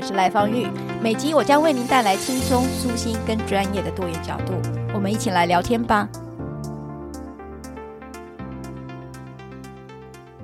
我是赖芳玉，每集我将为您带来轻松、舒心跟专业的多元角度，我们一起来聊天吧。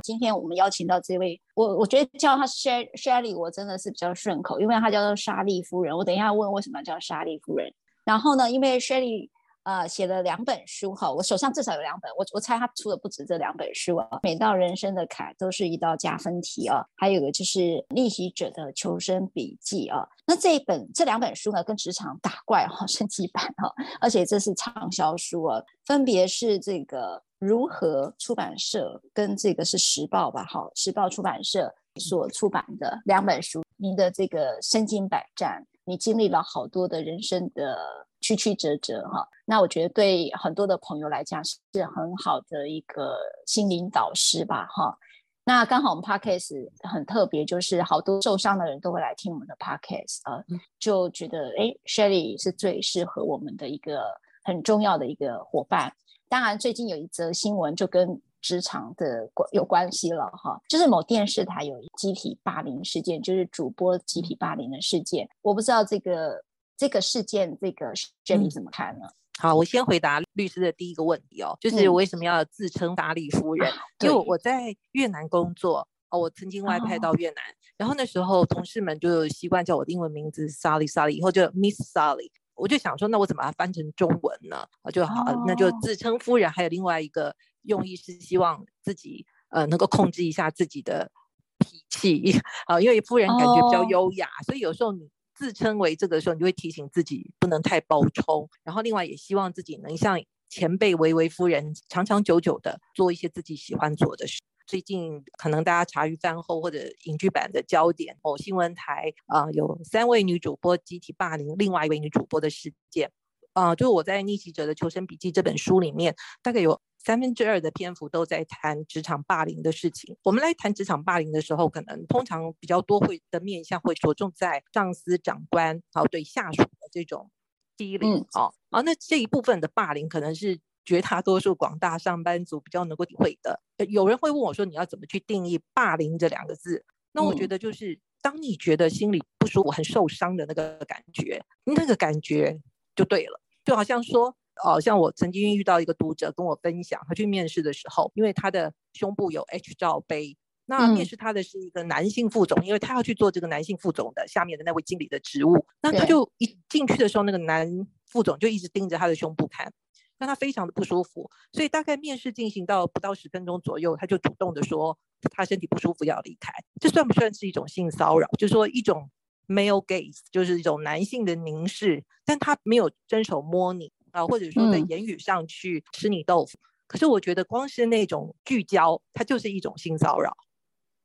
今天我们邀请到这位，我我觉得叫她 Shelly，我真的是比较顺口，因为她叫做莎莉夫人。我等一下问为什么叫莎莉夫人。然后呢，因为 Shelly。呃，写了两本书哈，我手上至少有两本，我我猜他出的不止这两本书啊。每道人生的坎都是一道加分题啊，还有个就是《逆袭者的求生笔记》啊。那这一本这两本书呢，跟职场打怪哈 升级版哈，而且这是畅销书啊，分别是这个如何出版社跟这个是时报吧，哈，时报出版社所出版的两本书。您的这个身经百战，你经历了好多的人生的。曲曲折折哈，那我觉得对很多的朋友来讲是很好的一个心灵导师吧哈。那刚好我们 podcast 很特别，就是好多受伤的人都会来听我们的 podcast 啊，就觉得哎，Shirley 是最适合我们的一个很重要的一个伙伴。当然，最近有一则新闻就跟职场的关有关系了哈，就是某电视台有集体霸凌事件，就是主播集体霸凌的事件。我不知道这个。这个事件，这个 Shirley 怎么看呢？好，我先回答律师的第一个问题哦，就是为什么要自称莎莉夫人？因为、嗯、我在越南工作哦，我曾经外派到越南，哦、然后那时候同事们就习惯叫我的英文名字 Sally Sally，以后就 Miss Sally，我就想说，那我怎么把它翻成中文呢？就好，哦、那就自称夫人。还有另外一个用意是希望自己呃能够控制一下自己的脾气 啊，因为夫人感觉比较优雅，哦、所以有时候你。自称为这个时候，你就会提醒自己不能太暴冲，然后另外也希望自己能像前辈维维夫人长长久久的做一些自己喜欢做的事。最近可能大家茶余饭后或者影剧版的焦点，某新闻台啊、有三位女主播集体霸凌另外一位女主播的事件，啊、呃，就是我在《逆袭者的求生笔记》这本书里面，大概有。三分之二的篇幅都在谈职场霸凌的事情。我们来谈职场霸凌的时候，可能通常比较多会的面向会着重在上司长官，好对下属的这种欺凌，哦，啊，那这一部分的霸凌可能是绝大多数广大上班族比较能够体会的。有人会问我说：“你要怎么去定义霸凌这两个字？”那我觉得就是当你觉得心里不舒服、很受伤的那个感觉，那个感觉就对了，就好像说。哦，像我曾经遇到一个读者跟我分享，他去面试的时候，因为他的胸部有 H 罩杯，那面试他的是一个男性副总，嗯、因为他要去做这个男性副总的下面的那位经理的职务，那他就一进去的时候，那个男副总就一直盯着他的胸部看，让他非常的不舒服，所以大概面试进行到不到十分钟左右，他就主动的说他身体不舒服要离开，这算不算是一种性骚扰？就是说一种 male gaze，就是一种男性的凝视，但他没有伸手摸你。啊，或者说在言语上去吃你豆腐，嗯、可是我觉得光是那种聚焦，它就是一种性骚扰，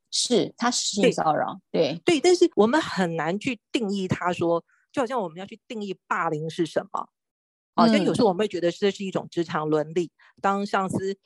是它是性骚扰，对。对，对，但是我们很难去定义它说，说就好像我们要去定义霸凌是什么，好像有时候我们会觉得这是一种职场伦理，当上司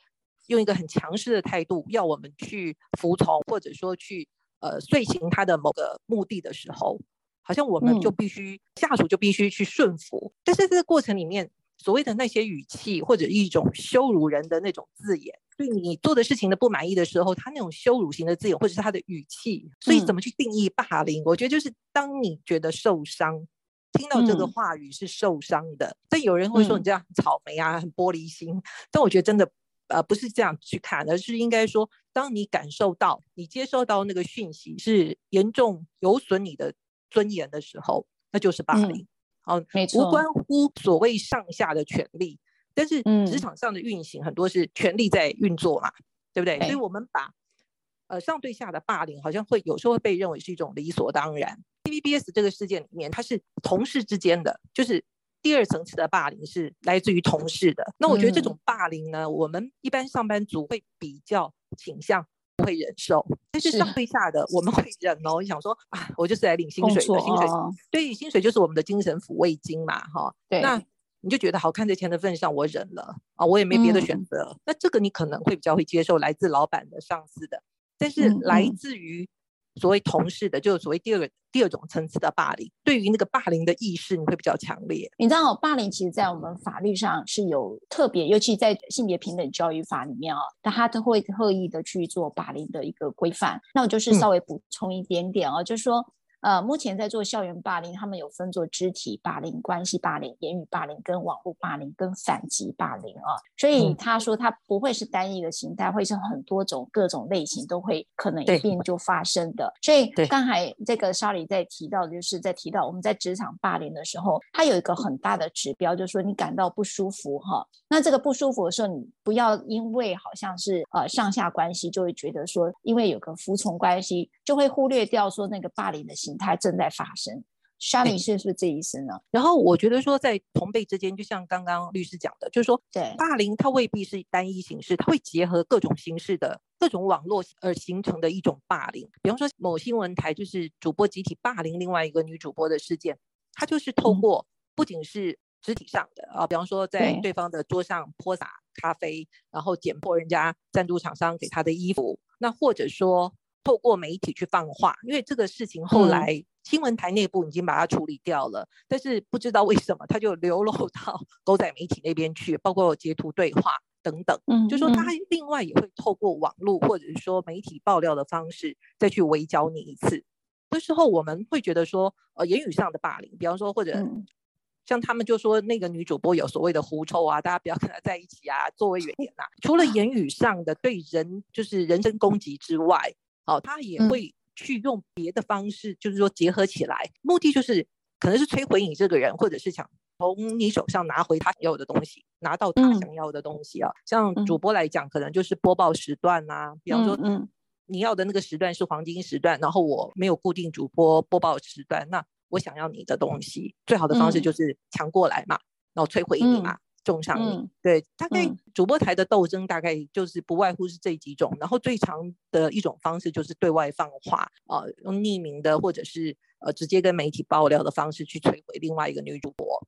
用一个很强势的态度要我们去服从，或者说去呃遂行他的某个目的的时候，好像我们就必须、嗯、下属就必须去顺服，但是这个过程里面。所谓的那些语气，或者一种羞辱人的那种字眼，对你做的事情的不满意的时候，他那种羞辱型的字眼，或者是他的语气，所以怎么去定义霸凌？嗯、我觉得就是当你觉得受伤，听到这个话语是受伤的。嗯、但有人会说你这样很草莓啊，很玻璃心。但我觉得真的呃不是这样去看，而是应该说，当你感受到你接收到那个讯息是严重有损你的尊严的时候，那就是霸凌。嗯哦，没错，无关乎所谓上下的权力，但是职场上的运行很多是权力在运作嘛，嗯、对不对？对，所以我们把呃上对下的霸凌，好像会有时候会被认为是一种理所当然。TVBS 这个事件里面，它是同事之间的，就是第二层次的霸凌是来自于同事的。那我觉得这种霸凌呢，嗯、我们一般上班族会比较倾向不会忍受，但是上对下的我们会忍哦。你想说啊，我就是来领薪水的，薪水对，薪水就是我们的精神抚慰金嘛，哈。对，那你就觉得好看在钱的份上，我忍了啊，我也没别的选择。嗯、那这个你可能会比较会接受来自老板的、上司的，但是来自于、嗯。所谓同事的，就是所谓第二个第二种层次的霸凌，对于那个霸凌的意识，你会比较强烈。你知道，霸凌其实，在我们法律上是有特别，尤其在性别平等教育法里面啊，但他都会特意的去做霸凌的一个规范。那我就是稍微补充一点点哦，嗯、就是说。呃，目前在做校园霸凌，他们有分做肢体霸凌、关系霸凌、言语霸凌、跟网络霸凌、跟反击霸凌啊。所以他说他不会是单一的形态，会是很多种各种类型都会可能一并就发生的。所以刚才这个莎莉在提到，就是在提到我们在职场霸凌的时候，它有一个很大的指标，就是说你感到不舒服哈。那这个不舒服的时候，你不要因为好像是呃上下关系，就会觉得说因为有个服从关系，就会忽略掉说那个霸凌的形态正在发生，莎莉是不是这意思呢？然后我觉得说，在同辈之间，就像刚刚律师讲的，就是说，对霸凌它未必是单一形式，它会结合各种形式的各种网络而形成的一种霸凌。比方说，某新闻台就是主播集体霸凌另外一个女主播的事件，它就是透过不仅是肢体上的啊，比方说在对方的桌上泼洒咖啡，然后剪破人家赞助厂商给他的衣服，那或者说。透过媒体去放话，因为这个事情后来新闻台内部已经把它处理掉了，嗯、但是不知道为什么它就流露到 狗仔媒体那边去，包括截图对话等等。嗯，就说他另外也会透过网络或者是说媒体爆料的方式再去围剿你一次。这时候我们会觉得说，呃，言语上的霸凌，比方说或者像他们就说那个女主播有所谓的狐臭啊，大家不要跟她在一起啊，座位远点呐。除了言语上的对人就是人身攻击之外，哦，他也会去用别的方式，嗯、就是说结合起来，目的就是可能是摧毁你这个人，或者是想从你手上拿回他想要的东西，拿到他想要的东西啊。嗯、像主播来讲，可能就是播报时段啊，嗯、比方说，嗯，你要的那个时段是黄金时段，然后我没有固定主播播报时段，那我想要你的东西，最好的方式就是抢过来嘛，然后摧毁你嘛。嗯重上瘾，嗯、对，大概主播台的斗争大概就是不外乎是这几种，嗯、然后最常的一种方式就是对外放话，啊、呃，用匿名的或者是呃直接跟媒体爆料的方式去摧毁另外一个女主播。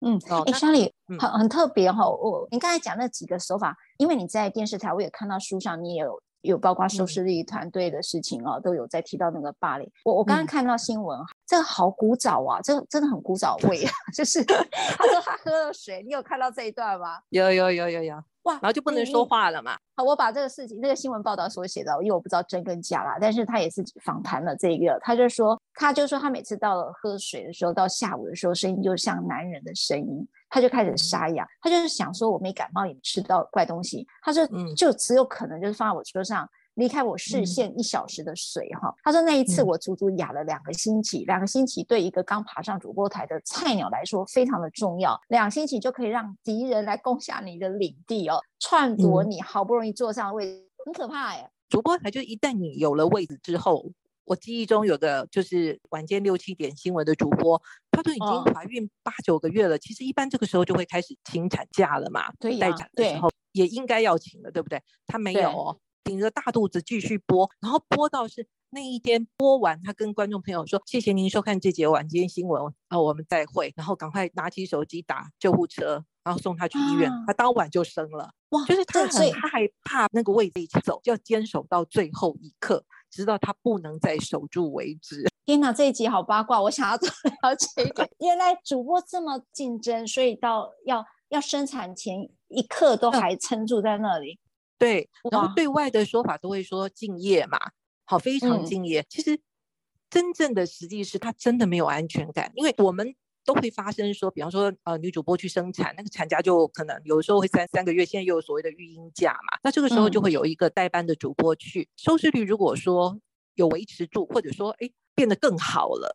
嗯，哎，莎莉很很特别哈、哦，我你刚才讲那几个手法，因为你在电视台，我也看到书上你也有。有包括收视率团队的事情哦，嗯、都有在提到那个霸凌。我我刚刚看到新闻，嗯、这个好古早啊，这个真的很古早味啊。就是 他说他喝了水，你有看到这一段吗？有有有有有。哇，然后就不能说话了嘛。好，我把这个事情那个新闻报道所写的，因为我不知道真跟假啦，但是他也是访谈了这个，他就说他就说他每次到了喝水的时候，到下午的时候，声音就像男人的声音。他就开始沙哑，他就是想说，我没感冒，也吃到怪东西。他说，就只有可能就是放在我车上，离开我视线一小时的水哈。嗯、他说那一次我足足哑了两个星期，两个星期对一个刚爬上主播台的菜鸟来说非常的重要，两星期就可以让敌人来攻下你的领地哦，篡夺你好不容易坐上的位置，很可怕哎。主播台就一旦你有了位置之后。我记忆中有个就是晚间六七点新闻的主播，她都已经怀孕八九个月了。哦、其实一般这个时候就会开始请产假了嘛，对、啊，待产的时候也应该要请了，对不对？她没有哦，顶着大肚子继续播，然后播到是那一天播完，她跟观众朋友说：“谢谢您收看这节晚间新闻啊，我们再会。”然后赶快拿起手机打救护车，然后送她去医院。她、啊、当晚就生了，哇！就是她很害怕那个位置一起走，要坚守到最后一刻。直到他不能再守住为止。天哪，这一集好八卦，我想要 多了解一点。原来主播这么竞争，所以到要要生产前一刻都还撑住在那里。对，然后对外的说法都会说敬业嘛，好，非常敬业。嗯、其实真正的实际是他真的没有安全感，因为我们。都会发生说，比方说，呃，女主播去生产，那个产假就可能有的时候会三三个月，现在又有所谓的育婴假嘛，那这个时候就会有一个代班的主播去，嗯、收视率如果说有维持住，或者说哎变得更好了，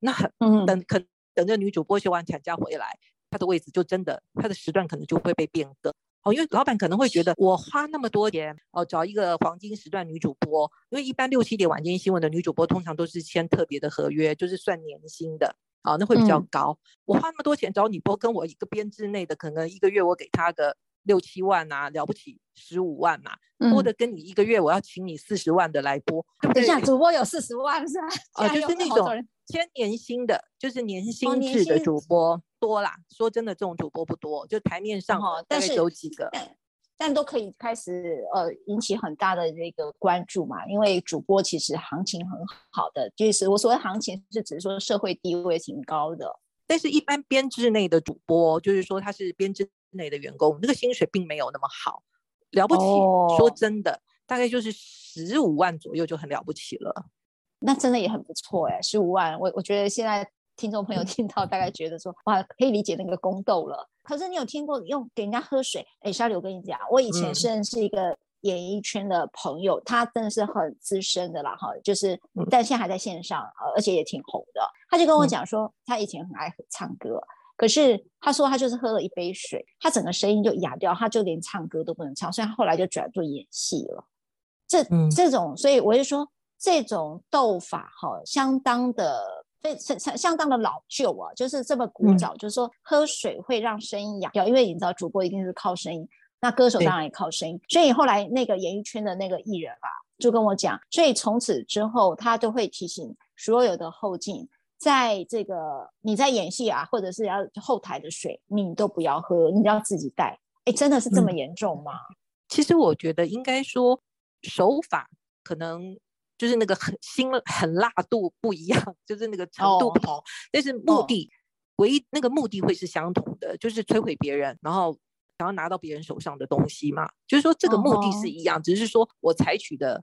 那嗯等可等着女主播休完产假回来，她的位置就真的她的时段可能就会被变更。哦，因为老板可能会觉得我花那么多钱哦，找一个黄金时段女主播，因为一般六七点晚间新闻的女主播通常都是签特别的合约，就是算年薪的啊、哦，那会比较高。嗯、我花那么多钱找你播，跟我一个编制内的，可能一个月我给他个六七万啊，了不起十五万嘛，播的跟你一个月我要请你四十万的来播，嗯、等一下主播有四十万是吧？啊、哦，就是那种签年薪的，就是年薪制的主播。哦多啦，说真的，这种主播不多，就台面上大概有几个，但，都可以开始呃引起很大的这个关注嘛。因为主播其实行情很好的，就是我所谓行情是指说社会地位挺高的。但是，一般编制内的主播，就是说他是编制内的员工，那个薪水并没有那么好，了不起。哦、说真的，大概就是十五万左右就很了不起了。那真的也很不错哎，十五万，我我觉得现在。听众朋友听到大概觉得说哇，可以理解那个宫斗了。可是你有听过用给人家喝水？哎，小李，我跟你讲，我以前是认识一个演艺圈的朋友，嗯、他真的是很资深的啦哈，就是但现在还在线上，而且也挺红的。他就跟我讲说，他以前很爱唱歌，可是他说他就是喝了一杯水，他整个声音就哑掉，他就连唱歌都不能唱，所以他后来就转做演戏了。这这种，所以我就说这种斗法哈，相当的。非相相相当的老旧啊，就是这么古早，嗯、就是说喝水会让声音哑掉，因为你知道主播一定是靠声音，那歌手当然也靠声音，所以后来那个演艺圈的那个艺人啊，就跟我讲，所以从此之后他都会提醒所有的后进，在这个你在演戏啊，或者是要后台的水，你都不要喝，你要自己带。哎，真的是这么严重吗？嗯、其实我觉得应该说手法可能。就是那个很辛很辣度不一样，就是那个程度不同，哦、但是目的、哦、唯一那个目的会是相同的，就是摧毁别人，然后想要拿到别人手上的东西嘛。就是说这个目的是一样，哦、只是说我采取的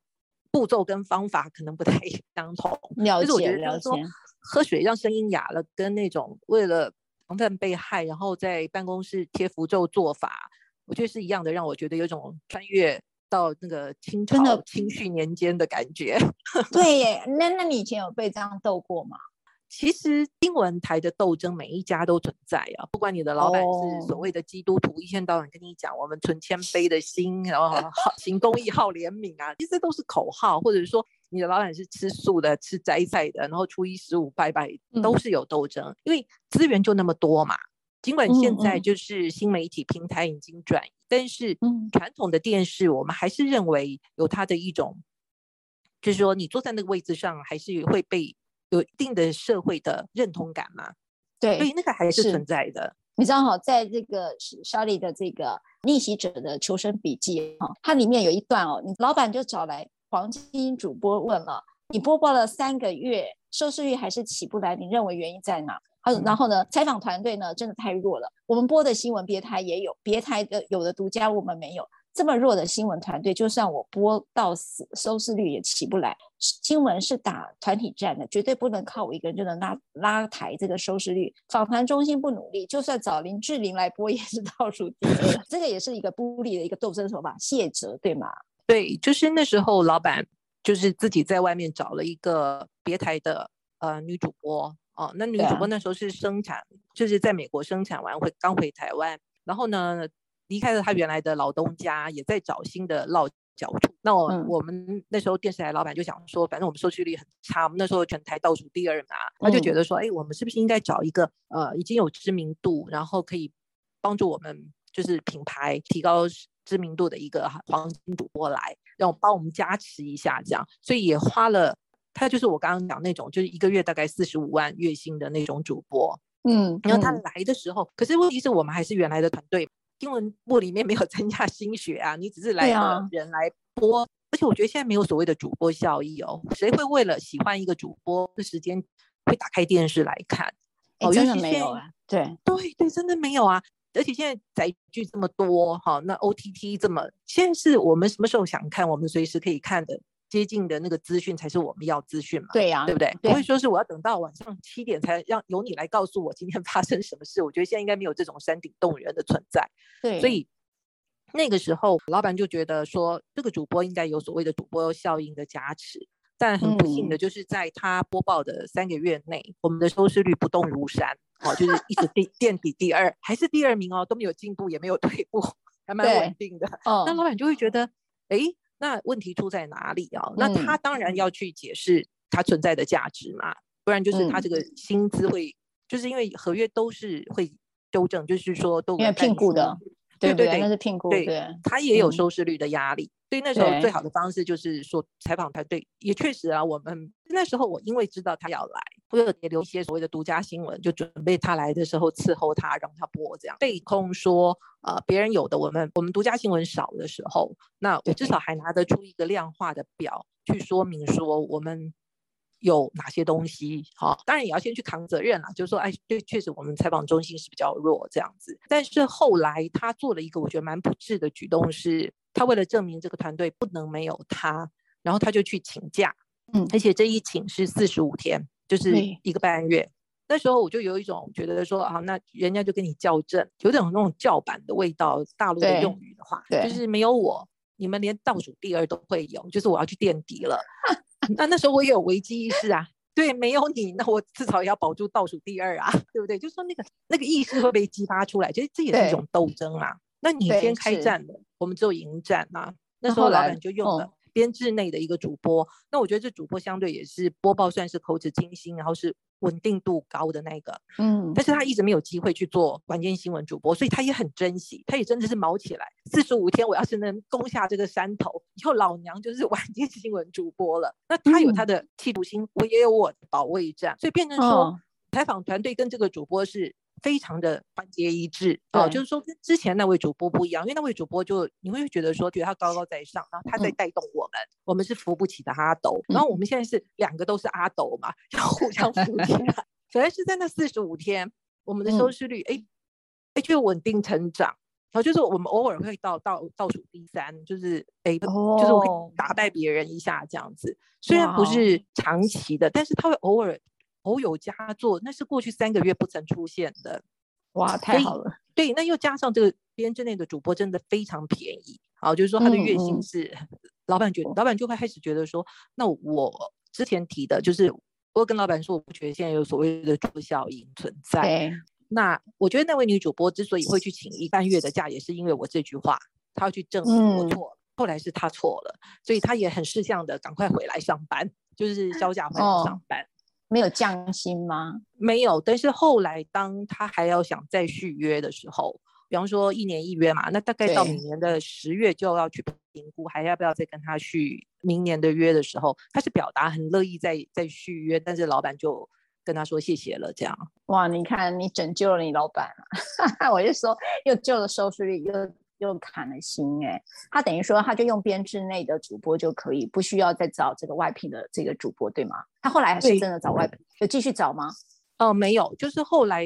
步骤跟方法可能不太 相同。了解，就是我觉得说喝水让声音哑了，跟那种为了防范被害，然后在办公室贴符咒做法，我觉得是一样的，让我觉得有种穿越。到那个清朝清绪年间的感觉，对耶。那那你以前有被这样斗过吗？其实新闻台的斗争每一家都存在啊，不管你的老板是所谓的基督徒，哦、一天到晚跟你讲我们存谦卑的心，然后好行公益、好怜悯啊，其实都是口号，或者说你的老板是吃素的、吃斋菜的，然后初一十五拜拜，都是有斗争，嗯、因为资源就那么多嘛。尽管现在就是新媒体平台已经转移，嗯嗯，但是传统的电视，我们还是认为有它的一种，就是说你坐在那个位置上，还是会被有一定的社会的认同感嘛？对，所以那个还是存在的。你知道哈，在这个莎莉的这个《逆袭者的求生笔记》哈，它里面有一段哦，你老板就找来黄金主播问了，你播报了三个月，收视率还是起不来，你认为原因在哪？然后呢，采访团队呢真的太弱了。我们播的新闻别台也有，别台的有的独家我们没有。这么弱的新闻团队，就算我播到死，收视率也起不来。新闻是打团体战的，绝对不能靠我一个人就能拉拉抬这个收视率。访谈中心不努力，就算找林志玲来播也是 倒数第二。这个也是一个不利的一个斗争手法，谢哲对吗？对，就是那时候老板就是自己在外面找了一个别台的呃女主播。哦，那女主播那时候是生产，啊、就是在美国生产完回刚回台湾，然后呢离开了她原来的老东家，也在找新的落脚处。那我、嗯、我们那时候电视台老板就想说，反正我们收视率很差，我们那时候全台倒数第二嘛，他就觉得说，哎、嗯，我们是不是应该找一个呃已经有知名度，然后可以帮助我们就是品牌提高知名度的一个黄金主播来，让我帮我们加持一下，这样，所以也花了。他就是我刚刚讲那种，就是一个月大概四十五万月薪的那种主播，嗯，然后他来的时候，嗯、可是问题是我们还是原来的团队，英文部里面没有增加新血啊，你只是来个人来播，啊、而且我觉得现在没有所谓的主播效益哦，谁会为了喜欢一个主播的时间会打开电视来看？哦，真的没有啊，对。对对，真的没有啊，而且现在载具这么多，哈，那 OTT 这么，现在是我们什么时候想看，我们随时可以看的。接近的那个资讯才是我们要资讯嘛？对呀、啊，对不对？对，不会说是我要等到晚上七点才让由你来告诉我今天发生什么事。我觉得现在应该没有这种山顶洞人的存在。对，所以那个时候老板就觉得说，这个主播应该有所谓的主播效应的加持。但很不幸的就是在他播报的三个月内，嗯、我们的收视率不动如山，哦，就是一直垫垫底第二，还是第二名哦，都没有进步，也没有退步。还蛮稳定的。哦，那老板就会觉得，哎，那问题出在哪里啊？那他当然要去解释它存在的价值嘛，不然就是他这个薪资会，就是因为合约都是会纠正，就是说都因为聘雇的。对对对，那是聘估，对，他也有收视率的压力。所以那时候最好的方式就是说，采访团队也确实啊，我们那时候我因为知道他要来，我有也留一些所谓的独家新闻，就准备他来的时候伺候他，让他播这样。被控说呃别人有的，我们我们独家新闻少的时候，那我至少还拿得出一个量化的表去说明说我们。有哪些东西？好、哦，当然也要先去扛责任了。就是说，哎，对，确实我们采访中心是比较弱这样子。但是后来他做了一个我觉得蛮不智的举动是，是他为了证明这个团队不能没有他，然后他就去请假，嗯，而且这一请是四十五天，就是一个半月。那时候我就有一种觉得说啊，那人家就跟你校正，有点那种叫板的味道。大陆的用语的话，就是没有我，你们连倒数第二都会有，就是我要去垫底了。那那时候我也有危机意识啊，对，没有你，那我至少也要保住倒数第二啊，对不对？就是说那个那个意识会被激发出来，其实这也是一种斗争啊。那你先开战了，我们只有迎战啊。那时候老板就用了编制内的一个主播，那我觉得这主播相对也是播报算是口齿清新，然后是。稳定度高的那个，嗯，但是他一直没有机会去做晚间新闻主播，所以他也很珍惜，他也真的是卯起来，四十五天，我要是能攻下这个山头，以后老娘就是晚间新闻主播了。那他有他的企图心，我也有我的保卫战，所以变成说，采访团队跟这个主播是。非常的团结一致。哦，就是说跟之前那位主播不一样，因为那位主播就你会觉得说，觉得他高高在上，然后他在带动我们，嗯、我们是扶不起的阿斗，然后我们现在是两个都是阿斗嘛，要互相扶起 来。本来是在那四十五天，我们的收视率哎哎就稳定成长，然后就是我们偶尔会到倒倒数第三，就是哎、哦、就是我会打败别人一下这样子，虽然不是长期的，但是他会偶尔。偶有佳作，那是过去三个月不曾出现的，哇，太好了！对，那又加上这个编制内的主播真的非常便宜，啊，就是说他的月薪是，老板觉得，老板就会开始觉得说，那我之前提的就是，我跟老板说，我不觉得现在有所谓的助效应存在。那我觉得那位女主播之所以会去请一半月的假，也是因为我这句话，她要去证明我错了。嗯、后来是她错了，所以她也很识相的赶快回来上班，就是销假回来上班。哦没有降薪吗？没有，但是后来当他还要想再续约的时候，比方说一年一约嘛，那大概到明年的十月就要去评估，还要不要再跟他续明年的约的时候，他是表达很乐意再再续约，但是老板就跟他说谢谢了，这样。哇，你看你拯救了你老板啊！我就说又救了收视率，又。又砍了薪哎，他等于说他就用编制内的主播就可以，不需要再找这个外聘的这个主播，对吗？他后来还是真的找外聘，有继续找吗？哦、呃，没有，就是后来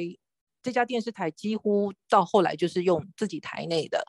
这家电视台几乎到后来就是用自己台内的。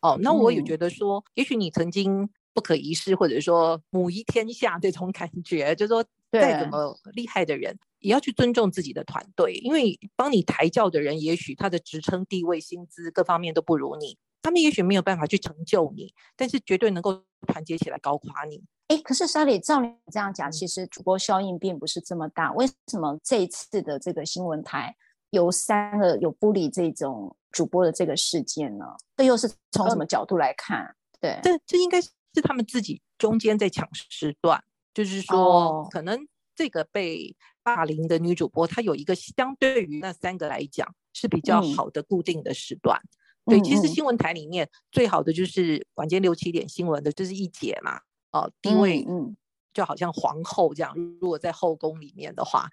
哦，那我也觉得说，嗯、也许你曾经不可一世，或者说母仪天下这种感觉，就是说再怎么厉害的人，也要去尊重自己的团队，因为帮你抬轿的人，也许他的职称、地位、薪资各方面都不如你。他们也许没有办法去成就你，但是绝对能够团结起来搞垮你。哎，可是 Sally 照你这样讲，其实主播效应并不是这么大。为什么这一次的这个新闻台有三个有 bully 这种主播的这个事件呢？这又是从什么角度来看？嗯、对，这这应该是他们自己中间在抢时段，就是说，哦、可能这个被霸凌的女主播，她有一个相对于那三个来讲是比较好的固定的时段。嗯对，其实新闻台里面最好的就是晚间六七点新闻的，就是一姐嘛，哦，地位嗯，就好像皇后这样。如果在后宫里面的话，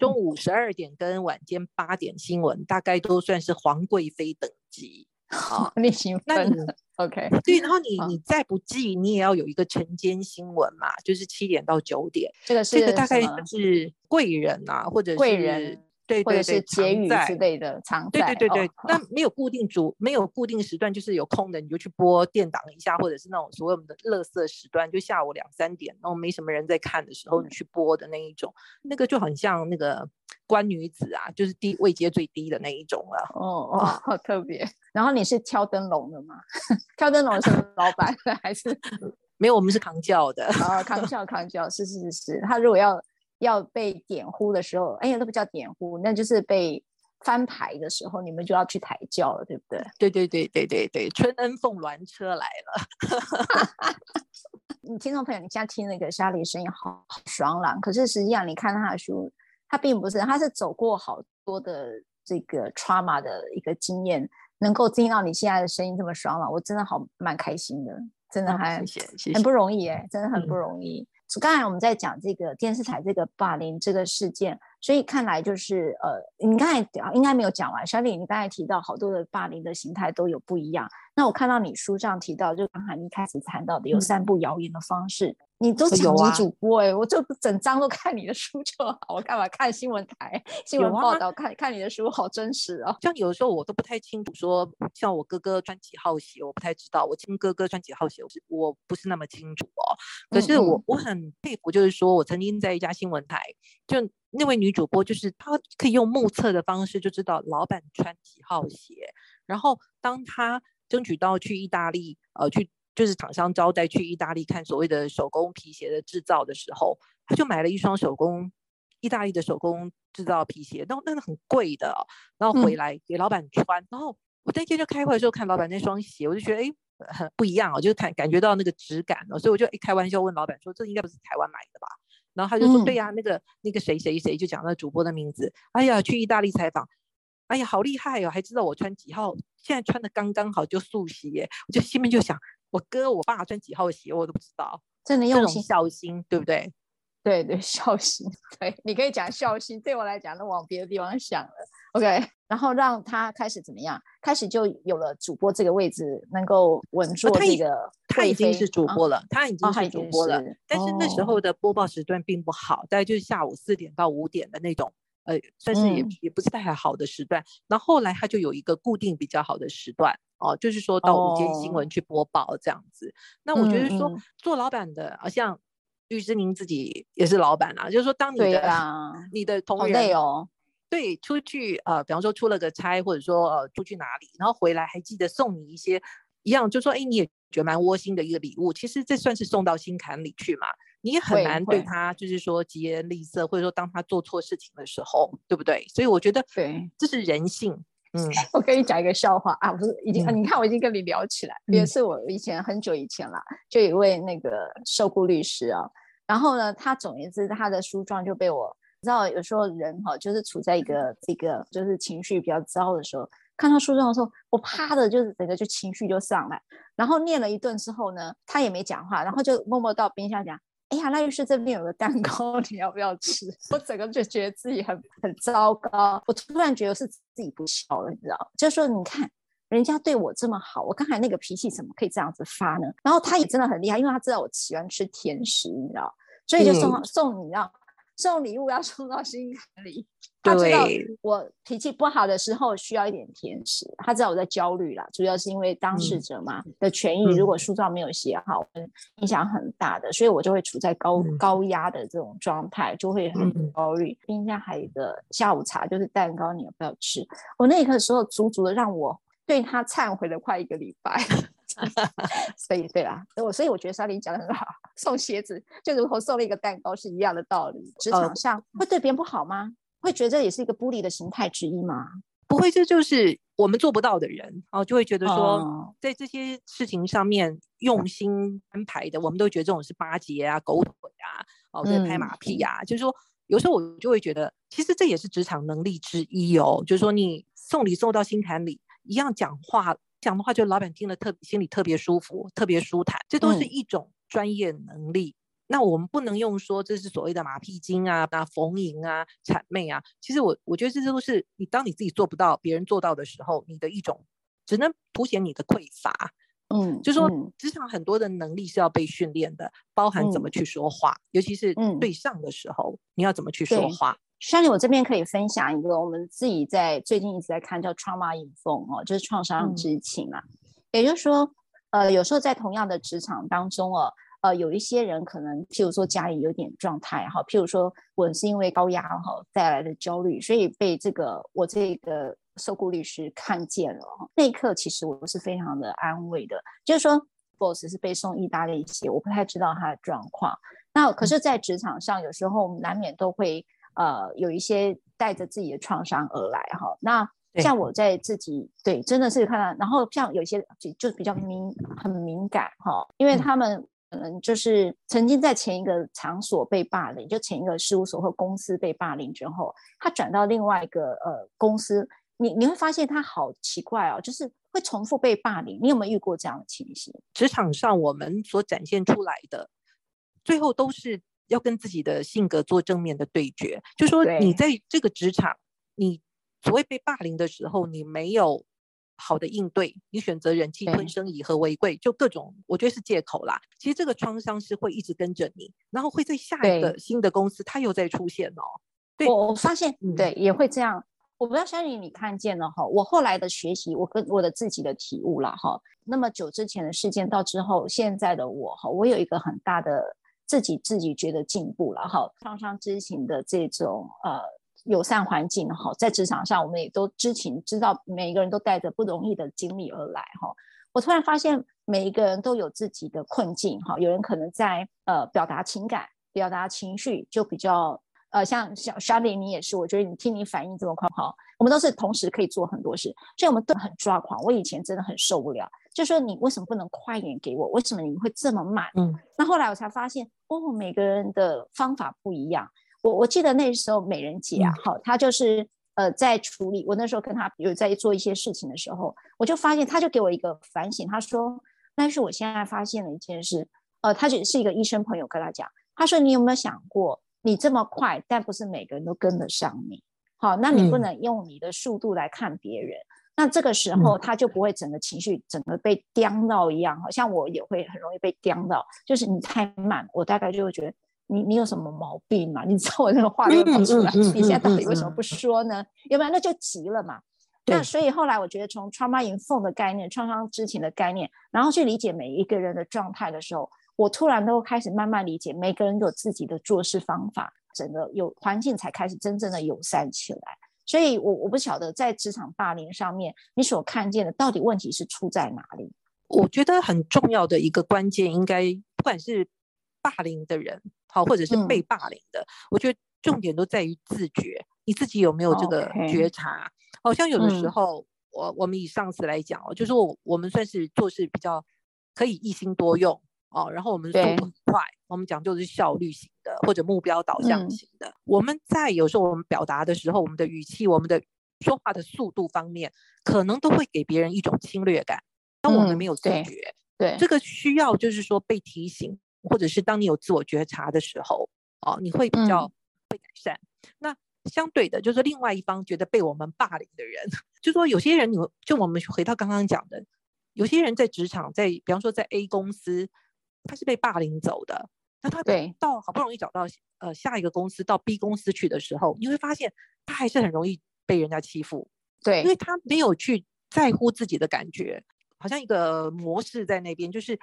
中午十二点跟晚间八点新闻大概都算是皇贵妃等级 啊。你行，那你 OK？对，然后你你再不济，你也要有一个晨间新闻嘛，就是七点到九点。这个是这个大概是贵人啊，或者是贵人。对，对，对，或者是结语之类的常在。对对对对，那、哦、没有固定主，没有固定时段，就是有空的你就去播垫档一下，或者是那种所谓的乐色时段，就下午两三点，然后没什么人在看的时候，你去播的那一种，嗯、那个就很像那个官女子啊，就是低位阶最低的那一种了。哦哦，好特别。然后你是挑灯笼的吗？挑灯笼是 老板 还是？没有，我们是扛轿的。哦，扛轿扛轿，是是是，他如果要。要被点呼的时候，哎呀，那不叫点呼，那就是被翻牌的时候，你们就要去抬轿了，对不对？对对对对对对，春恩凤鸾车来了。你听众朋友，你现在听那个莎莉声音好好爽朗，可是实际上你看他的书，他并不是，他是走过好多的这个 trauma 的一个经验，能够听到你现在的声音这么爽朗，我真的好蛮开心的，真的还、嗯、谢谢，谢谢很不容易哎，真的很不容易。嗯刚才我们在讲这个电视台这个霸凌这个事件，所以看来就是呃，你刚才应该没有讲完，莎莉，你刚才提到好多的霸凌的形态都有不一样。那我看到你书上提到，就刚才你一开始谈到的有散布谣言的方式。嗯你都讲女主播哎、欸，我就整张都看你的书就好，我干嘛看新闻台新闻报道？看看你的书好真实哦。像有的时候我都不太清楚，说像我哥哥穿几号鞋，我不太知道。我亲哥哥穿几号鞋，我是我不是那么清楚哦。可是我我很佩服，就是说我曾经在一家新闻台，就那位女主播，就是她可以用目测的方式就知道老板穿几号鞋，然后当她争取到去意大利呃去。就是厂商招待去意大利看所谓的手工皮鞋的制造的时候，他就买了一双手工意大利的手工制造皮鞋，那那个很贵的，然后回来给老板穿。嗯、然后我那天就开会的时候看老板那双鞋，我就觉得哎，很不一样哦，就是感感觉到那个质感哦，所以我就一开玩笑问老板说：“这应该不是台湾买的吧？”然后他就说：“嗯、对呀、啊，那个那个谁谁谁就讲那主播的名字。哎呀，去意大利采访，哎呀，好厉害哦，还知道我穿几号，现在穿的刚刚好就素鞋。”我就心里面就想。我哥我爸穿几号鞋我都不知道，真的用心孝心，对不对？对对，孝心，对，你可以讲孝心。对我来讲，那往别的地方想了。OK，然后让他开始怎么样？开始就有了主播这个位置，能够稳住这个、哦他。他已经是主播了，啊、他已经是主播了。哦、但是那时候的播报时段并不好，大概就是下午四点到五点的那种。呃，算是也、嗯、也不是太好的时段，那后后来他就有一个固定比较好的时段哦，就是说到午间新闻去播报这样子。哦、那我觉得说、嗯、做老板的，好像律师您自己也是老板啊，就是说当你的、啊、你的同仁对，出去呃，比方说出了个差，或者说呃出去哪里，然后回来还记得送你一些一样，就说哎你也觉得蛮窝心的一个礼物，其实这算是送到心坎里去嘛。你也很难对他，就是说疾言厉色，或者说当他做错事情的时候，对不对？所以我觉得，对，这是人性。嗯，我跟你讲一个笑话啊，不是已经、嗯，你看我已经跟你聊起来。也是我以前很久以前了，就有一位那个受雇律师啊，然后呢，他总言之，他的书状就被我，你知道，有时候人哈，就是处在一个这个就是情绪比较糟的时候，看到书状的时候，我啪的，就是整个就情绪就上来，然后念了一顿之后呢，他也没讲话，然后就默默到冰箱讲。哎呀，赖律师这边有个蛋糕，你要不要吃？我整个就觉得自己很很糟糕。我突然觉得是自己不孝了，你知道？就是说你看人家对我这么好，我刚才那个脾气怎么可以这样子发呢？然后他也真的很厉害，因为他知道我喜欢吃甜食，你知道，所以就送、嗯、送你，知道。送礼物要送到心坎里，他知道我脾气不好的时候需要一点甜食，他知道我在焦虑啦，主要是因为当事者嘛、嗯、的权益，如果书状没有写好，嗯、影响很大的，所以我就会处在高、嗯、高压的这种状态，就会很焦虑。冰箱还有一个下午茶，就是蛋糕，你要不要吃？我那一刻时候足足的让我对他忏悔了快一个礼拜。所以对啦，我所以我觉得莎莉讲的很好，送鞋子就如同送了一个蛋糕是一样的道理。职场上会对别人不好吗？会觉得这也是一个孤立的形态之一吗？不会，这就是我们做不到的人哦，就会觉得说在这些事情上面用心安排的，我们都觉得这种是巴结啊、狗腿啊、哦在拍马屁啊。就是说，有时候我就会觉得，其实这也是职场能力之一哦。就是说，你送礼送到心坎里，一样讲话。讲的话，就老板听了特心里特别舒服，特别舒坦，这都是一种专业能力。嗯、那我们不能用说这是所谓的马屁精啊、啊逢迎啊、谄媚啊。其实我我觉得这都是你当你自己做不到，别人做到的时候，你的一种只能凸显你的匮乏。嗯，就是说职场很多的能力是要被训练的，包含怎么去说话，嗯、尤其是对上的时候，你要怎么去说话。像你我这边可以分享一个，我们自己在最近一直在看叫 Trauma Informed 哦，就是创伤知情啊、嗯。也就是说，呃，有时候在同样的职场当中哦，呃，有一些人可能，譬如说家里有点状态哈，譬如说我是因为高压哈带来的焦虑，所以被这个我这个受雇律师看见了，那一刻其实我是非常的安慰的，就是说，boss 是被送意大利去，我不太知道他的状况。那可是，在职场上有时候难免都会。呃有一些带着自己的创伤而来哈。那像我在自己对，真的是看到，然后像有些就就比较敏很敏感哈，因为他们可能就是曾经在前一个场所被霸凌，就前一个事务所或公司被霸凌之后，他转到另外一个呃公司，你你会发现他好奇怪哦，就是会重复被霸凌。你有没有遇过这样的情形？职场上我们所展现出来的，最后都是要跟自己的性格做正面的对决，就说你在这个职场，你。所谓被霸凌的时候，你没有好的应对，你选择忍气吞声，以和为贵，就各种，我觉得是借口啦。其实这个创伤是会一直跟着你，然后会在下一个新的公司，它又再出现哦。对，我我发现，对，也会这样。我不知道小李你看见了哈，我后来的学习，我跟我的自己的体悟了哈。那么久之前的事件到之后，现在的我哈，我有一个很大的自己自己觉得进步了哈。创伤知情的这种呃。友善环境哈，在职场上，我们也都知情，知道每一个人都带着不容易的经历而来哈。我突然发现，每一个人都有自己的困境哈。有人可能在呃表达情感、表达情绪，就比较呃像小 Shirley 你也是，我觉得你听你反应这么快哈，我们都是同时可以做很多事，所以我们都很抓狂。我以前真的很受不了，就说你为什么不能快一点给我？为什么你会这么慢？嗯，那后来我才发现，哦，每个人的方法不一样。我我记得那时候美人姐啊，好、嗯，她就是呃在处理我那时候跟她有在做一些事情的时候，我就发现她就给我一个反省，她说，但是我现在发现了一件事，呃，她只是一个医生朋友跟她讲，她说你有没有想过，你这么快，但不是每个人都跟得上你，好，那你不能用你的速度来看别人，嗯、那这个时候他就不会整个情绪整个被刁到一样，好像我也会很容易被刁到，就是你太慢，我大概就会觉得。你你有什么毛病嘛？你知道我那个话都跑出来，嗯嗯嗯、你现在到底为什么不说呢？要不然那就急了嘛。那所以后来我觉得从 trauma informed 的概念、创伤知情的概念，然后去理解每一个人的状态的时候，我突然都开始慢慢理解，每个人有自己的做事方法，整个有环境才开始真正的友善起来。所以我我不晓得在职场霸凌上面，你所看见的到底问题是出在哪里？我觉得很重要的一个关键，应该不管是霸凌的人。好，或者是被霸凌的，嗯，我觉得重点都在于自觉，你自己有没有这个觉察？好.像有的时候，嗯，我我们以上司来讲哦，就是我我们算是做事比较可以一心多用哦，然后我们速度很快，我们讲究的是效率型的或者目标导向型的。嗯，我们在有时候我们表达的时候，我们的语气、我们的说话的速度方面，可能都会给别人一种侵略感，但我们没有自觉。嗯，对，对，这个需要就是说被提醒。或者是当你有自我觉察的时候，哦，你会比较会改善。嗯、那相对的，就是另外一方觉得被我们霸凌的人，就说有些人，你就我们回到刚刚讲的，有些人在职场，在比方说在 A 公司，他是被霸凌走的。那他到好不容易找到呃下一个公司到 B 公司去的时候，你会发现他还是很容易被人家欺负。对，因为他没有去在乎自己的感觉，好像一个模式在那边，就是。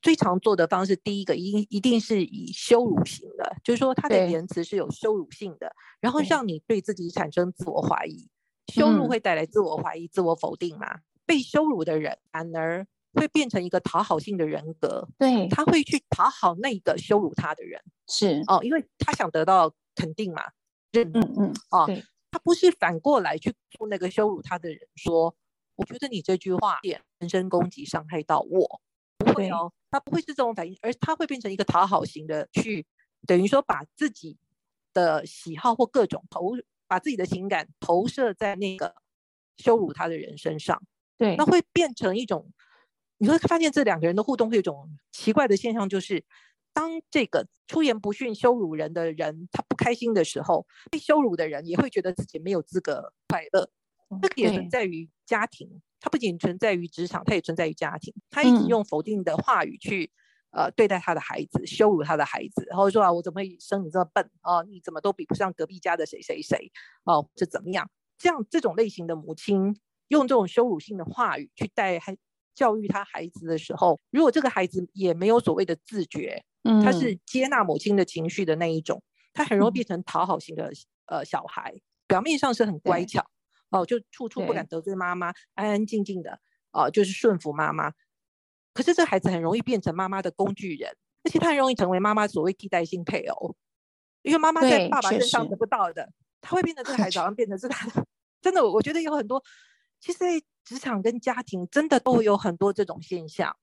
最常做的方式，第一个一定一定是以羞辱型的，就是说他的言辞是有羞辱性的，然后让你对自己产生自我怀疑。羞辱会带来自我怀疑、嗯、自我否定嘛？被羞辱的人反而会变成一个讨好性的人格，对，他会去讨好那个羞辱他的人，是。哦，因为他想得到肯定嘛，认，嗯嗯，哦，他不是反过来去做那个羞辱他的人说，我觉得你这句话人身攻击，伤害到我。不会哦，他不会是这种反应，而他会变成一个讨好型的，去等于说把自己的喜好或各种投，把自己的情感投射在那个羞辱他的人身上。对，那会变成一种，你会发现这两个人的互动会有一种奇怪的现象，就是当这个出言不逊、羞辱人的人他不开心的时候，被羞辱的人也会觉得自己没有资格快乐。这个也存在于家庭。它不仅存在于职场，它也存在于家庭。他一直用否定的话语去、嗯、呃对待他的孩子，羞辱他的孩子，然后说啊，我怎么会生你这么笨啊、呃？你怎么都比不上隔壁家的谁谁谁哦？这、呃、怎么样？这样这种类型的母亲用这种羞辱性的话语去带孩教育他孩子的时候，如果这个孩子也没有所谓的自觉，嗯，他是接纳母亲的情绪的那一种，他很容易变成讨好型的、嗯、呃小孩，表面上是很乖巧。哦，就处处不敢得罪妈妈，安安静静的，哦，就是顺服妈妈。可是这孩子很容易变成妈妈的工具人，而且他很容易成为妈妈所谓替代性配偶。因为妈妈在爸爸身上得不到的，他会变得这个孩子好像 变成是他的。真的，我觉得有很多，其实在职场跟家庭真的都有很多这种现象。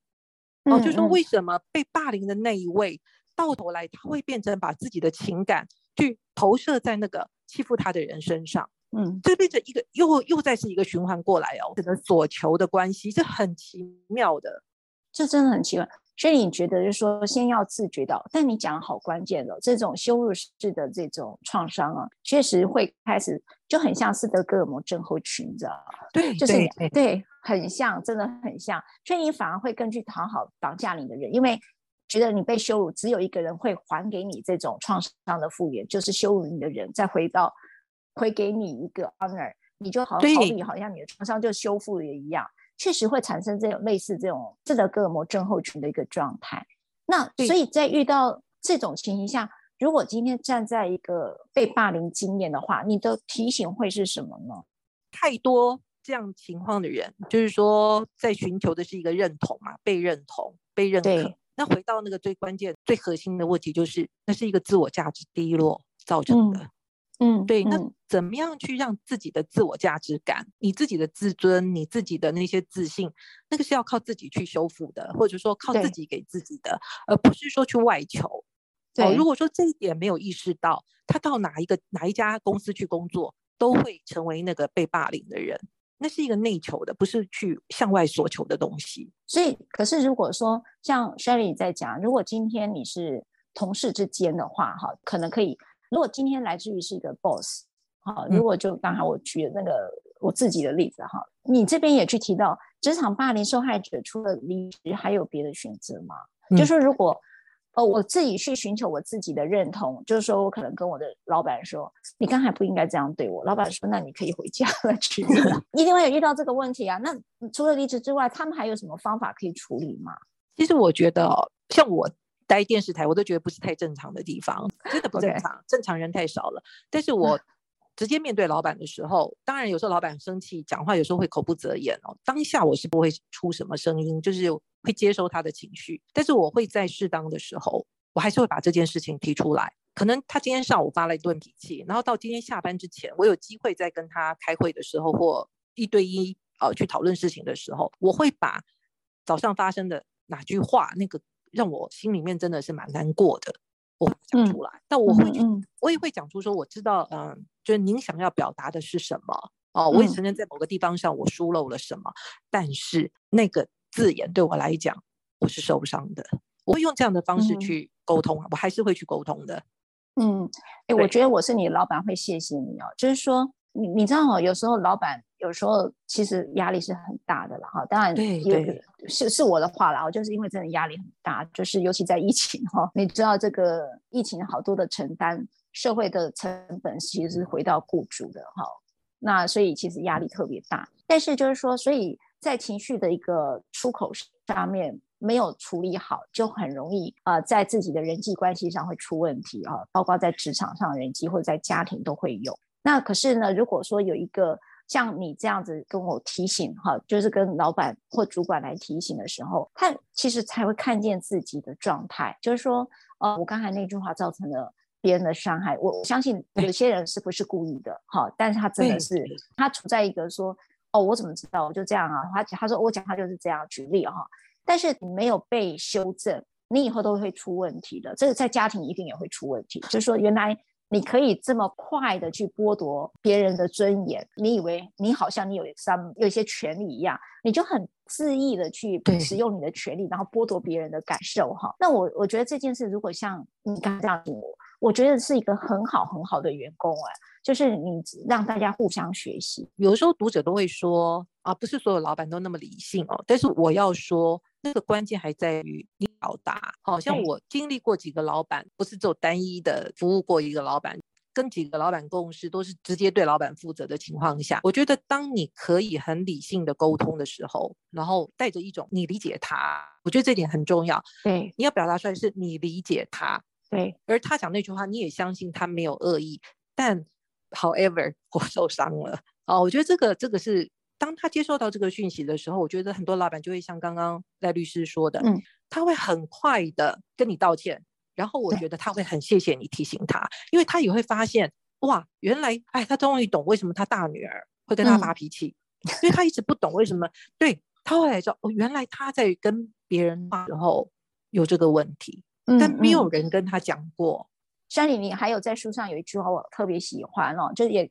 哦，就是说为什么被霸凌的那一位，到头来他会变成把自己的情感去投射在那个欺负他的人身上？嗯，这变成一个又又再是一个循环过来哦，可能所求的关系是很奇妙的，这真的很奇怪。所以你觉得就是说，先要自觉到，但你讲的好关键的，这种羞辱式的这种创伤啊，确实会开始就很像斯德哥尔摩症候群，你知道吗？对，就是对，对，很像，真的很像。所以你反而会更去讨好绑架你的人，因为觉得你被羞辱，只有一个人会还给你这种创伤的复原，就是羞辱你的人再回到。回给你一个 honor，你就好好比好像你的创伤就修复了一样，确实会产生这种类似这种斯德哥尔摩症候群的一个状态。那所以在遇到这种情形下，如果今天站在一个被霸凌经验的话，你的提醒会是什么呢？太多这样情况的人，就是说在寻求的是一个认同嘛，被认同、被认可。那回到那个最关键、最核心的问题，就是那是一个自我价值低落造成的。嗯嗯，对，那怎么样去让自己的自我价值感、嗯、你自己的自尊、你自己的那些自信，那个是要靠自己去修复的，或者说靠自己给自己的，而不是说去外求。对、哦，如果说这一点没有意识到，他到哪一个哪一家公司去工作，都会成为那个被霸凌的人，那是一个内求的，不是去向外索求的东西。所以，可是如果说像 Shelly 在讲，如果今天你是同事之间的话，哈，可能可以。如果今天来自于是一个 boss，好，如果就刚才我举的那个我自己的例子哈，你这边也去提到职场霸凌受害者除了离职还有别的选择吗？嗯、就是说如果呃我自己去寻求我自己的认同，就是说我可能跟我的老板说，你刚才不应该这样对我，老板说那你可以回家了去，一定会有遇到这个问题啊。那除了离职之外，他们还有什么方法可以处理吗？其实我觉得像我。待电视台，我都觉得不是太正常的地方，真的不正常正常人太少了。但是我直接面对老板的时候，当然有时候老板生气，讲话有时候会口不择言哦。当下我是不会出什么声音，就是会接收他的情绪。但是我会在适当的时候，我还是会把这件事情提出来。可能他今天上午发了一顿脾气，然后到今天下班之前，我有机会再跟他开会的时候，或一对一呃去讨论事情的时候，我会把早上发生的哪句话那个。让我心里面真的是蛮难过的，我会讲出来。嗯、但我会，嗯、我也会讲出说，我知道，嗯、呃，就是您想要表达的是什么哦。我也承认在某个地方上我疏漏了什么，嗯、但是那个字眼对我来讲，我是受伤的。我会用这样的方式去沟通，嗯、我还是会去沟通的。嗯，哎、欸，我觉得我是你老板，会谢谢你哦。就是说，你你知道哦？有时候老板。有时候其实压力是很大的了哈，当然对对是是我的话啦，我就是因为真的压力很大，就是尤其在疫情哈，你知道这个疫情好多的承担，社会的成本其实是回到雇主的哈，那所以其实压力特别大，但是就是说，所以在情绪的一个出口上面没有处理好，就很容易啊、呃，在自己的人际关系上会出问题啊，包括在职场上人际或者在家庭都会有。那可是呢，如果说有一个像你这样子跟我提醒哈，就是跟老板或主管来提醒的时候，他其实才会看见自己的状态。就是说，呃，我刚才那句话造成了别人的伤害，我相信有些人是不是故意的哈，但是他真的是他处在一个说，哦，我怎么知道？我就这样啊。他他说我讲他就是这样举例哈，但是你没有被修正，你以后都会出问题的。这个在家庭一定也会出问题，就是说原来。你可以这么快的去剥夺别人的尊严，你以为你好像你有 some 有一些权利一样，你就很恣意的去使用你的权利，然后剥夺别人的感受哈。那我我觉得这件事如果像你刚刚这样我，我觉得是一个很好很好的员工哎，就是你让大家互相学习。有时候读者都会说啊，不是所有老板都那么理性哦，但是我要说。那个关键还在于你表达，好像我经历过几个老板，不是只有单一的服务过一个老板，跟几个老板共事都是直接对老板负责的情况下，我觉得当你可以很理性的沟通的时候，然后带着一种你理解他，我觉得这点很重要。对，你要表达出来是你理解他，对，而他讲那句话你也相信他没有恶意，但 however 我受伤了，哦，我觉得这个这个是。当他接受到这个讯息的时候，我觉得很多老板就会像刚刚赖律师说的，嗯，他会很快的跟你道歉，然后我觉得他会很谢谢你提醒他，因为他也会发现哇，原来哎，他终于懂为什么他大女儿会跟他发脾气，嗯、因为他一直不懂为什么。对，他后来知道哦，原来他在跟别人的时候有这个问题，嗯、但没有人跟他讲过。山里，你还有在书上有一句话我特别喜欢哦，就也。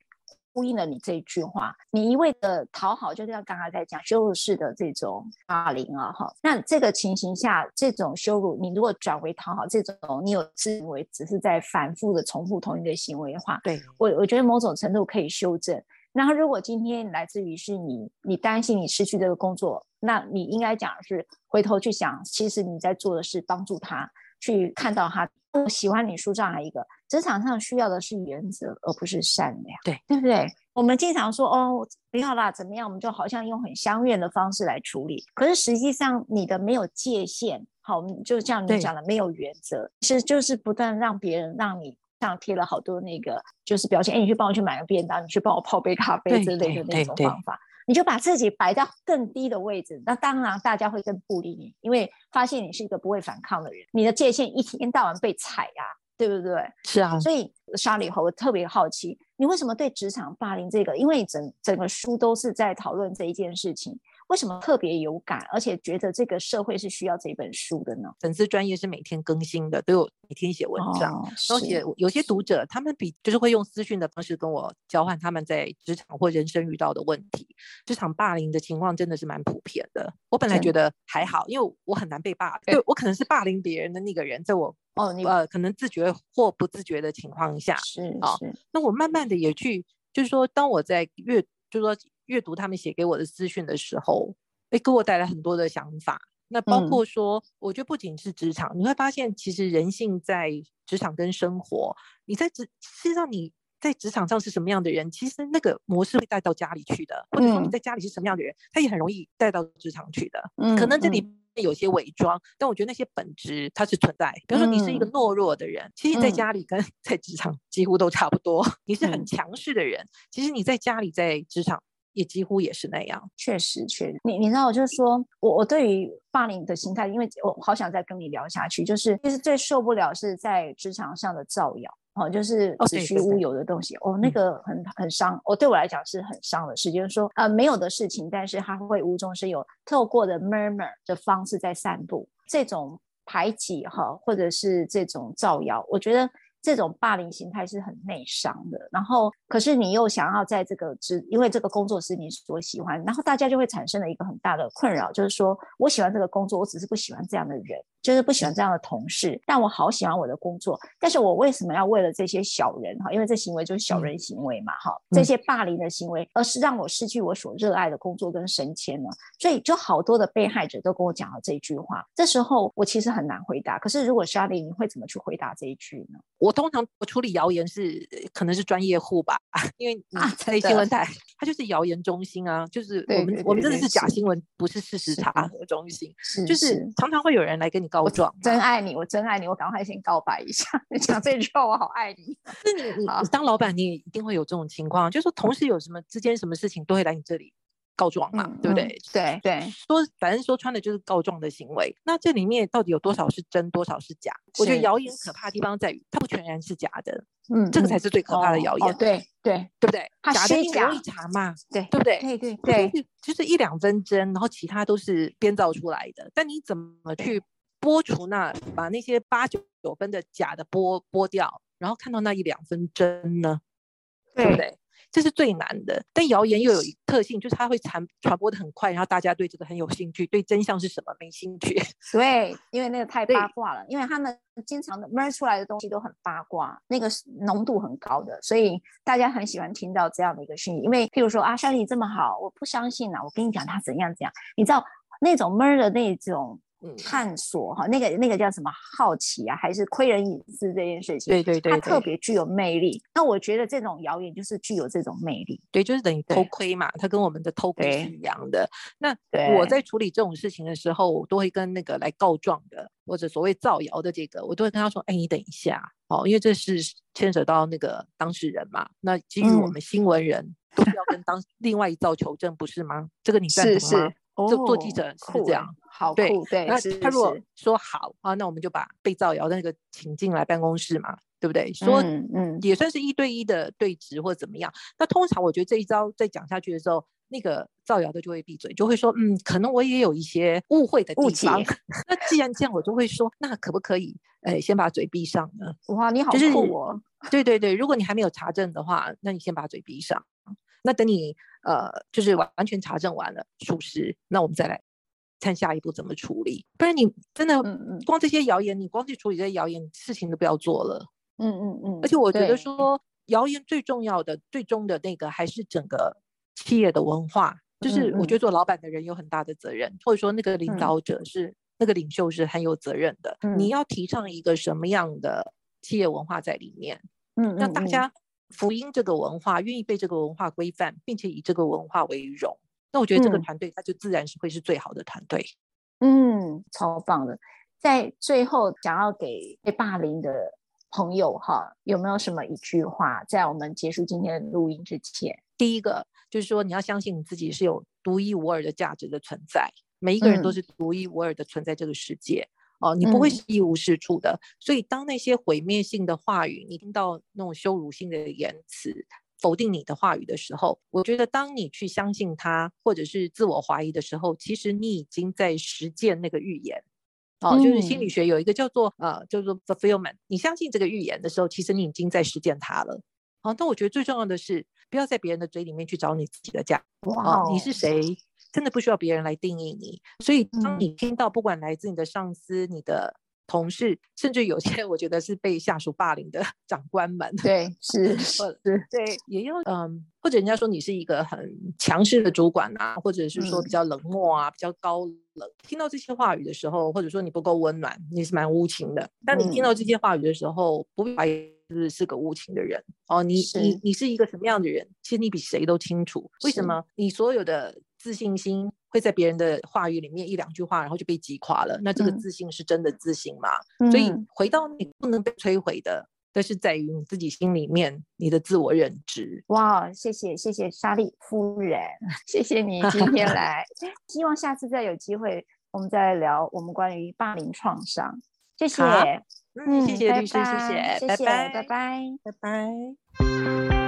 呼应了你这一句话，你一味的讨好，就像刚刚在讲羞辱式的这种霸凌啊，哈，那这个情形下，这种羞辱，你如果转为讨好，这种你有自以为只是在反复的重复同一个行为的话，对我，我觉得某种程度可以修正。然后，如果今天来自于是你，你担心你失去这个工作，那你应该讲的是回头去想，其实你在做的是帮助他去看到他。我喜欢你书上还一个，职场上需要的是原则，而不是善良，对对不对？我们经常说哦，不要啦，怎么样？我们就好像用很相怨的方式来处理，可是实际上你的没有界限，好，就像你讲的没有原则，其实就是不断让别人让你上贴了好多那个就是标签，哎，你去帮我去买个便当，你去帮我泡杯咖啡之类的那种方法。你就把自己摆到更低的位置，那当然大家会更不理你，因为发现你是一个不会反抗的人，你的界限一天到晚被踩呀、啊，对不对？是啊，所以莎莉我特别好奇，你为什么对职场霸凌这个？因为整整个书都是在讨论这一件事情。为什么特别有感，而且觉得这个社会是需要这本书的呢？粉丝专业是每天更新的，都有每天写文章，而、哦、且有些读者他们比就是会用私讯的方式跟我交换他们在职场或人生遇到的问题。职场霸凌的情况真的是蛮普遍的。我本来觉得还好，因为我很难被霸，对我可能是霸凌别人的那个人，在我哦你呃可能自觉或不自觉的情况下，是啊、哦，那我慢慢的也去，就是说当我在阅，就是说。阅读他们写给我的资讯的时候，哎，给我带来很多的想法。那包括说，嗯、我觉得不仅是职场，你会发现，其实人性在职场跟生活，你在职，实际上你在职场上是什么样的人，其实那个模式会带到家里去的，或者说你在家里是什么样的人，他也很容易带到职场去的。嗯，可能这里有些伪装，嗯、但我觉得那些本质它是存在。比如说，你是一个懦弱的人，嗯、其实在家里跟 在职场几乎都差不多。嗯、你是很强势的人，其实你在家里在职场。也几乎也是那样，确实，确实，你你知道，我就是说我我对于霸凌的心态，因为我好想再跟你聊下去，就是其实最受不了是在职场上的造谣，哦，就是子虚乌有的东西，哦，那个很很伤，我、哦、对我来讲是很伤的事，就是说呃没有的事情，但是他会无中生有，透过的 murmur 的方式在散布。这种排挤哈，或者是这种造谣，我觉得。这种霸凌形态是很内伤的，然后可是你又想要在这个职，因为这个工作是你所喜欢，然后大家就会产生了一个很大的困扰，就是说我喜欢这个工作，我只是不喜欢这样的人，就是不喜欢这样的同事，但我好喜欢我的工作，但是我为什么要为了这些小人哈，因为这行为就是小人行为嘛哈，这些霸凌的行为，而是让我失去我所热爱的工作跟升迁呢？所以就好多的被害者都跟我讲了这句话，这时候我其实很难回答，可是如果莎莉，你会怎么去回答这一句呢？我通常我处理谣言是可能是专业户吧，因为啊，在新闻台它就是谣言中心啊，就是我们我们真的是假新闻，不是事实查核中心，是就是。常常会有人来跟你告状，真爱你，我真爱你，我赶快先告白一下，你讲这句话我好爱你。是你你当老板，你一定会有这种情况，就是说同事有什么之间什么事情都会来你这里。告状嘛，嗯、对不对？嗯、对对，说反正说穿的就是告状的行为。那这里面到底有多少是真，多少是假？是我觉得谣言可怕的地方在于，它不全然是假的。嗯，这个才是最可怕的谣言。对对对不对？假的你容易查嘛？对对不对？对对对，就是，就是一两分真，然后其他都是编造出来的。但你怎么去剥除那把那些八九九分的假的剥剥掉，然后看到那一两分真呢？对，不对？这是最难的，但谣言又有一个特性，就是它会传传播的很快，然后大家对这个很有兴趣，对真相是什么没兴趣。对，因为那个太八卦了，因为他们经常的闷出来的东西都很八卦，那个浓度很高的，所以大家很喜欢听到这样的一个讯息。因为譬如说啊，莎莉这么好，我不相信啊，我跟你讲他怎样怎样，你知道那种闷的那种。探索哈，那个那个叫什么好奇啊，还是窥人隐私这件事情？对对对，它特别具有魅力。那我觉得这种谣言就是具有这种魅力，对，就是等于偷窥嘛，它跟我们的偷窥是一样的。那我在处理这种事情的时候，我都会跟那个来告状的或者所谓造谣的这个，我都会跟他说：“哎，你等一下哦，因为这是牵扯到那个当事人嘛。那基于我们新闻人都是要跟当另外一造求证，不是吗？这个你赞同吗？”做做记者是这样，好对，对。那他如果说好啊，那我们就把被造谣的那个请进来办公室嘛，对不对？说嗯，也算是一对一的对质或者怎么样。那通常我觉得这一招再讲下去的时候，那个造谣的就会闭嘴，就会说嗯，可能我也有一些误会的地方。那既然这样，我就会说，那可不可以呃，先把嘴闭上呢？哇，你好酷哦！对对对，如果你还没有查证的话，那你先把嘴闭上。那等你呃，就是完完全查证完了属实，那我们再来看下一步怎么处理。不然你真的光这些谣言，你光去处理这些谣言，事情都不要做了。嗯嗯嗯。而且我觉得说，谣言最重要的、最终的那个还是整个企业的文化。就是我觉得做老板的人有很大的责任，或者说那个领导者是那个领袖是很有责任的。你要提倡一个什么样的企业文化在里面？嗯，让大家。福音这个文化，愿意被这个文化规范，并且以这个文化为荣，那我觉得这个团队，它就自然是会是最好的团队。嗯，超棒的。在最后，想要给被霸凌的朋友哈，有没有什么一句话，在我们结束今天的录音之前？第一个就是说，你要相信你自己是有独一无二的价值的存在，每一个人都是独一无二的存在这个世界。嗯哦，你不会是一无是处的，嗯、所以当那些毁灭性的话语，你听到那种羞辱性的言辞，否定你的话语的时候，我觉得当你去相信他，或者是自我怀疑的时候，其实你已经在实践那个预言。哦，就是心理学有一个叫做呃叫做 fulfillment，你相信这个预言的时候，其实你已经在实践它了。好、哦，那我觉得最重要的是，不要在别人的嘴里面去找你自己的价。哇、哦，你是谁？真的不需要别人来定义你，所以当你听到不管来自你的上司、你的同事，甚至有些 我觉得是被下属霸凌的长官们，对，是是，对，也要嗯，或者人家说你是一个很强势的主管啊，或者是说比较冷漠啊，比较高冷，听到这些话语的时候，或者说你不够温暖，你是蛮无情的。当你听到这些话语的时候，不必怀疑是是个无情的人。哦，你你你是一个什么样的人？其实你比谁都清楚，为什么？你所有的。自信心会在别人的话语里面一两句话，然后就被击垮了。那这个自信是真的自信吗？嗯、所以回到你不能被摧毁的，但是在于你自己心里面你的自我认知。哇，谢谢谢谢莎莉夫人，谢谢你今天 来。希望下次再有机会，我们再来聊我们关于霸凌创伤。谢谢，嗯，谢谢律师，谢谢，谢谢，拜拜，拜拜。